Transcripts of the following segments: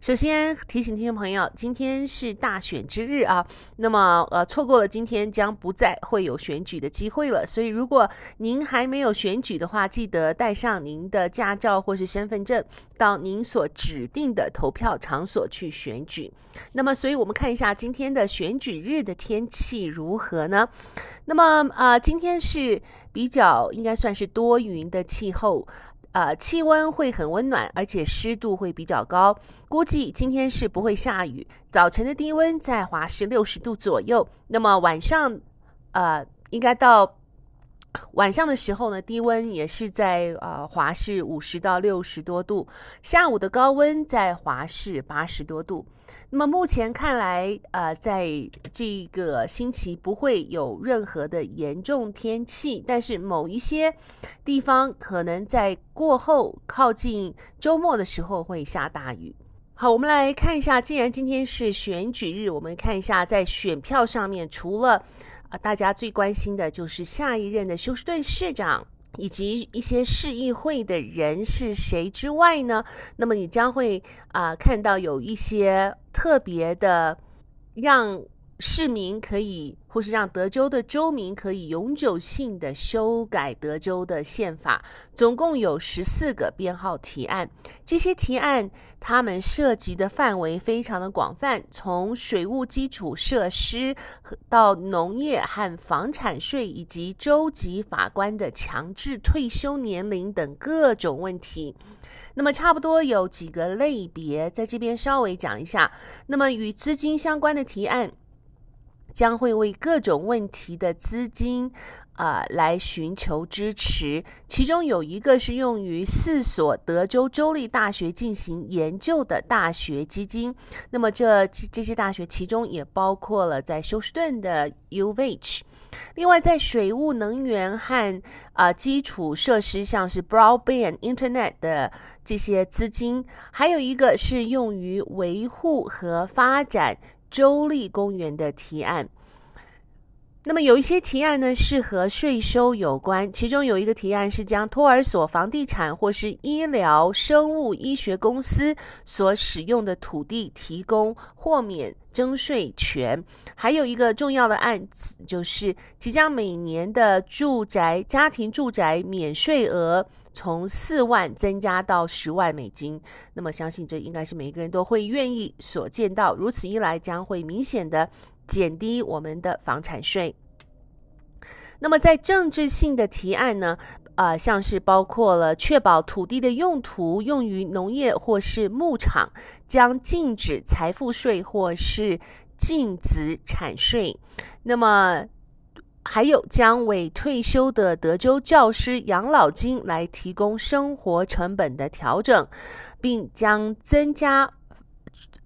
首先提醒听众朋友，今天是大选之日啊，那么呃错过了今天将不再会有选举的机会了。所以如果您还没有选举的话，记得带上您的驾照或是身份证，到您所指定的投票场所去选举。那么，所以我们看一下今天的选举日的天气如何呢？那么呃，今天是比较应该算是多云的气候。呃，气温会很温暖，而且湿度会比较高。估计今天是不会下雨。早晨的低温在华氏六十度左右。那么晚上，呃，应该到晚上的时候呢，低温也是在呃华氏五十到六十多度。下午的高温在华氏八十多度。那么目前看来，呃，在这个星期不会有任何的严重天气，但是某一些地方可能在过后靠近周末的时候会下大雨。好，我们来看一下，既然今天是选举日，我们看一下在选票上面，除了啊、大家最关心的就是下一任的休斯顿市长。以及一些市议会的人是谁之外呢？那么你将会啊、看到有一些特别的，让市民可以，或是让德州的州民可以永久性的修改德州的宪法，总共有十四个编号提案。这些提案，他们涉及的范围非常的广泛，从水务基础设施到农业和房产税，以及州级法官的强制退休年龄等各种问题。那么，差不多有几个类别，在这边稍微讲一下。那么，与资金相关的提案。将会为各种问题的资金啊、来寻求支持，其中有一个是用于四所德州州立大学进行研究的大学基金。那么这这些大学其中也包括了在休斯顿的 U of H。另外，在水务、能源和啊、基础设施，像是 Broadband Internet 的这些资金，还有一个是用于维护和发展。州立公园的提案，那么有一些提案呢是和税收有关，其中有一个提案是将托儿所、房地产或是医疗、生物医学公司所使用的土地提供豁免征税权，还有一个重要的案子就是即将每年的住宅家庭住宅免税额。从四万增加到十万美金，那么相信这应该是每个人都会愿意所见到。如此一来，将会明显的减低我们的房产税。那么在政治性的提案呢，呃，像是包括了确保土地的用途用于农业或是牧场，将禁止财富税或是净资产税。那么。还有将为退休的德州教师养老金来提供生活成本的调整，并将增加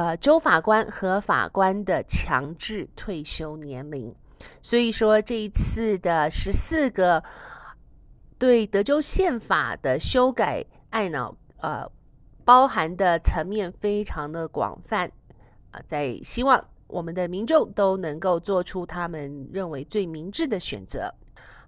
呃州法官和法官的强制退休年龄。所以说，这一次的十四个对德州宪法的修改案呢，呃，包含的层面非常的广泛啊，在希望。我们的民众都能够做出他们认为最明智的选择。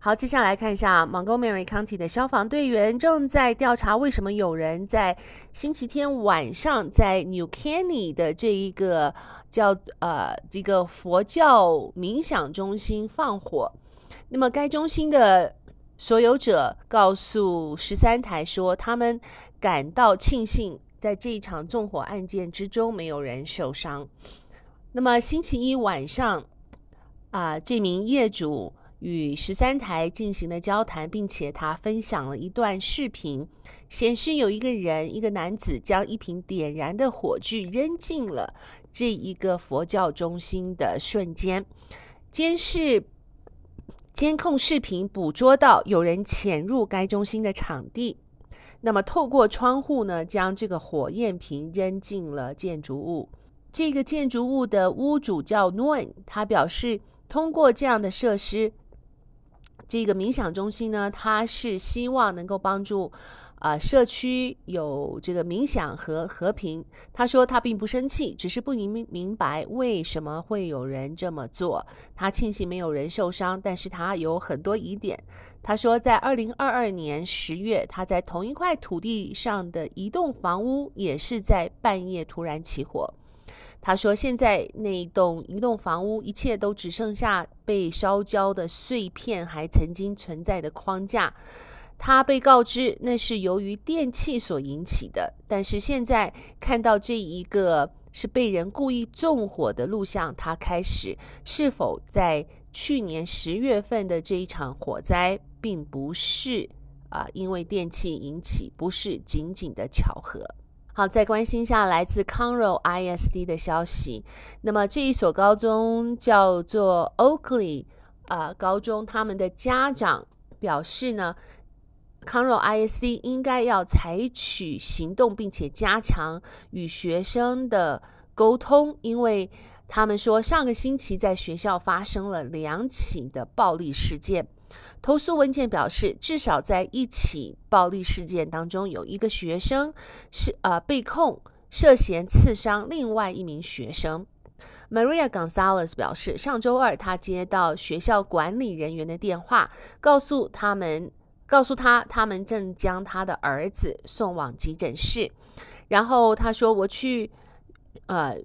好，接下来看一下 Montgomery County 的消防队员正在调查为什么有人在星期天晚上在 New Caney 的这一个叫呃这个佛教冥想中心放火。那么该中心的所有者告诉十三台说，他们感到庆幸，在这一场纵火案件之中没有人受伤。那么星期一晚上，啊，这名业主与十三台进行了交谈，并且他分享了一段视频，显示有一个人，一个男子将一瓶点燃的火炬扔进了这一个佛教中心的瞬间。监视监控视频捕捉到有人潜入该中心的场地，那么透过窗户呢，将这个火焰瓶扔进了建筑物。这个建筑物的屋主叫 Noon，他表示，通过这样的设施，这个冥想中心呢，它是希望能够帮助啊、社区有这个冥想和和平。他说他并不生气，只是不明明白为什么会有人这么做。他庆幸没有人受伤，但是他有很多疑点。他说，在二零二二年十月，他在同一块土地上的一栋房屋也是在半夜突然起火。他说：“现在那一栋一栋房屋，一切都只剩下被烧焦的碎片，还曾经存在的框架。他被告知那是由于电器所引起的，但是现在看到这一个是被人故意纵火的录像，他开始是否在去年十月份的这一场火灾，并不是啊、因为电器引起，不是仅仅的巧合。”好，再关心一下来自 Conroe ISD 的消息。那么这一所高中叫做 Oakley 啊、高中，他们的家长表示呢，Conroe ISD 应该要采取行动，并且加强与学生的沟通，因为他们说上个星期在学校发生了两起的暴力事件。投诉文件表示，至少在一起暴力事件当中，有一个学生是呃被控涉嫌刺伤另外一名学生。Maria Gonzalez 表示，上周二他接到学校管理人员的电话，告诉他们，告诉他他们正将他的儿子送往急诊室。然后他说：“我去，呃。”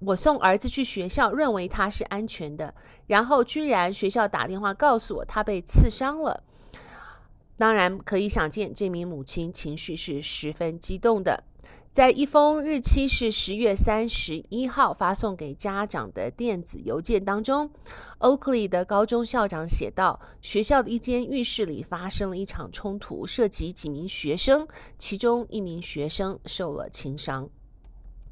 我送儿子去学校，认为他是安全的，然后居然学校打电话告诉我他被刺伤了。当然可以想见，这名母亲情绪是十分激动的。在一封日期是十月三十一号发送给家长的电子邮件当中，Oakley 的高中校长写道：学校的一间浴室里发生了一场冲突，涉及几名学生，其中一名学生受了轻伤。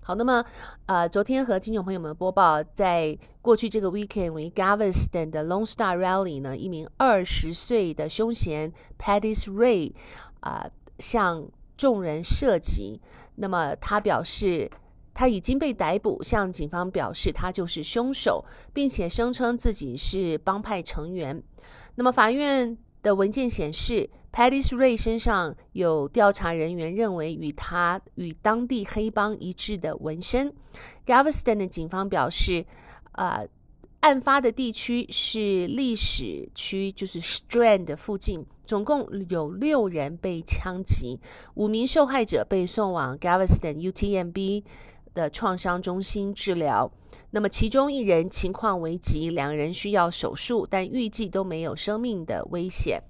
好，那么，呃，昨天和听众朋友们播报，在过去这个 weekend，为 Galveston 的 Lone Star Rally 呢，一名二十岁的凶嫌 Patis Ray 啊、向众人射击。那么他表示他已经被逮捕，向警方表示他就是凶手，并且声称自己是帮派成员。那么法院的文件显示。Patis Ray 身上有调查人员认为与他与当地黑帮一致的纹身。Galveston 的警方表示，呃，案发的地区是历史区，就是 Strand 附近，总共有六人被枪击，五名受害者被送往 Galveston UTMB 的创伤中心治疗。那么其中一人情况危急，两人需要手术，但预计都没有生命的危险。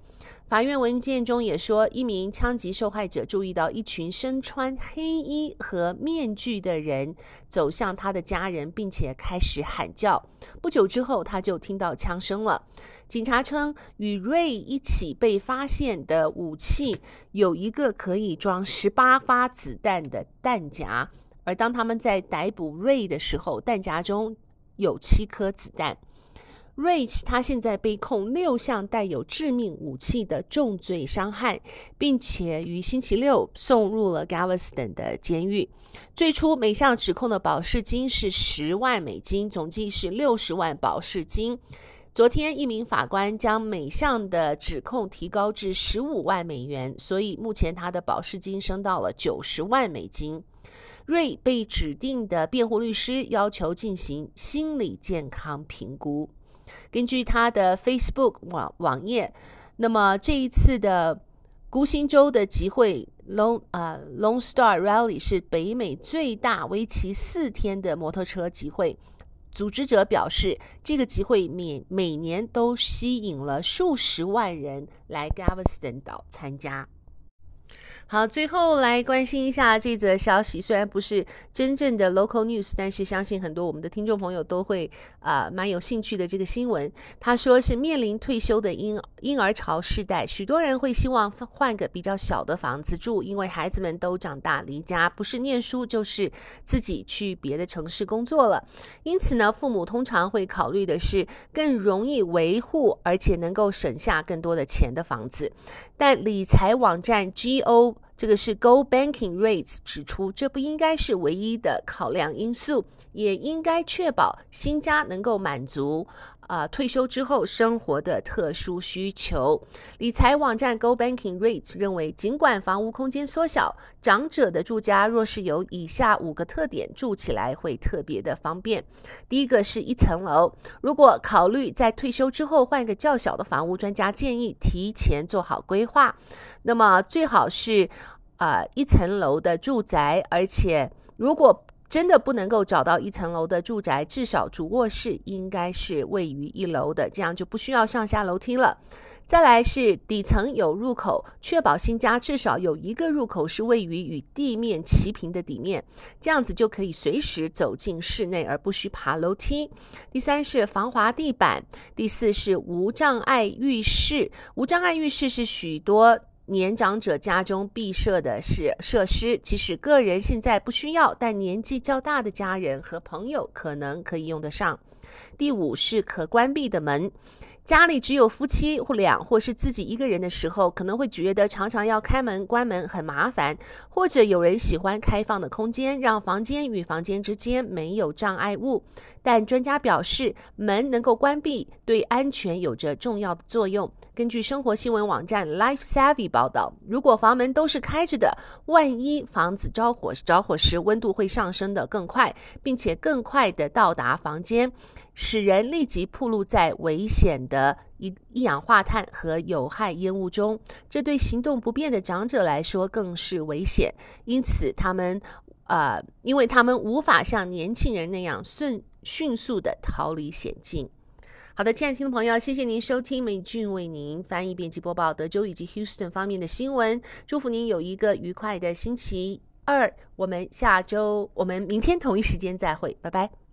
法院文件中也说，一名枪击受害者注意到一群身穿黑衣和面具的人走向他的家人，并且开始喊叫。不久之后，他就听到枪声了。警察称，与 Ray 一起被发现的武器有一个可以装十八发子弹的弹夹，而当他们在逮捕 Ray 的时候，弹夹中有七颗子弹。Ray 他现在被控六项带有致命武器的重罪伤害，并且于星期六送入了 Galveston 的监狱。最初每项指控的保释金是十万美金，总计是六十万保释金。昨天一名法官将每项的指控提高至十五万美元，所以目前他的保释金升到了九十万美金。瑞被指定的辩护律师要求进行心理健康评估。根据他的 Facebook 网网页，那么这一次的孤星洲的集会 Lone 呃 Lone Star Rally 是北美最大、为期四天的摩托车集会。组织者表示，这个集会每每年都吸引了数十万人来 Galveston 岛参加。好，最后来关心一下这则消息。虽然不是真正的 local news，但是相信很多我们的听众朋友都会啊、蛮有兴趣的这个新闻。他说是面临退休的婴婴儿潮世代，许多人会希望换个比较小的房子住，因为孩子们都长大离家，不是念书就是自己去别的城市工作了。因此呢，父母通常会考虑的是更容易维护，而且能够省下更多的钱的房子。但理财网站 GO 这个是 Go Banking Rates 指出，这不应该是唯一的考量因素，也应该确保新家能够满足。啊、退休之后生活的特殊需求，理财网站 Go Banking Rates 认为，尽管房屋空间缩小，长者的住家若是有以下五个特点，住起来会特别的方便。第一个是一层楼，如果考虑在退休之后换一个较小的房屋，专家建议提前做好规划。那么最好是啊、呃、一层楼的住宅，而且如果真的不能够找到一层楼的住宅，至少主卧室应该是位于一楼的，这样就不需要上下楼梯了。再来是底层有入口，确保新家至少有一个入口是位于与地面齐平的底面，这样子就可以随时走进室内而不需爬楼梯。第三是防滑地板，第四是无障碍浴室。无障碍浴室是许多年长者家中必设的是设施，即使个人现在不需要，但年纪较大的家人和朋友可能可以用得上。第五是可关闭的门。家里只有夫妻或两，或是自己一个人的时候，可能会觉得常常要开门关门很麻烦，或者有人喜欢开放的空间，让房间与房间之间没有障碍物。但专家表示，门能够关闭，对安全有着重要的作用。根据生活新闻网站 Life Savvy 报道，如果房门都是开着的，万一房子着火，着火时温度会上升得更快，并且更快地到达房间，使人立即暴露在危险的一一氧化碳和有害烟雾中。这对行动不便的长者来说更是危险，因此他们，呃，因为他们无法像年轻人那样迅迅速地逃离险境。好的，亲爱的听众朋友，谢谢您收听美俊为您翻译、编辑、播报德州以及 Houston 方面的新闻。祝福您有一个愉快的星期二。我们下周，我们明天同一时间再会，拜拜。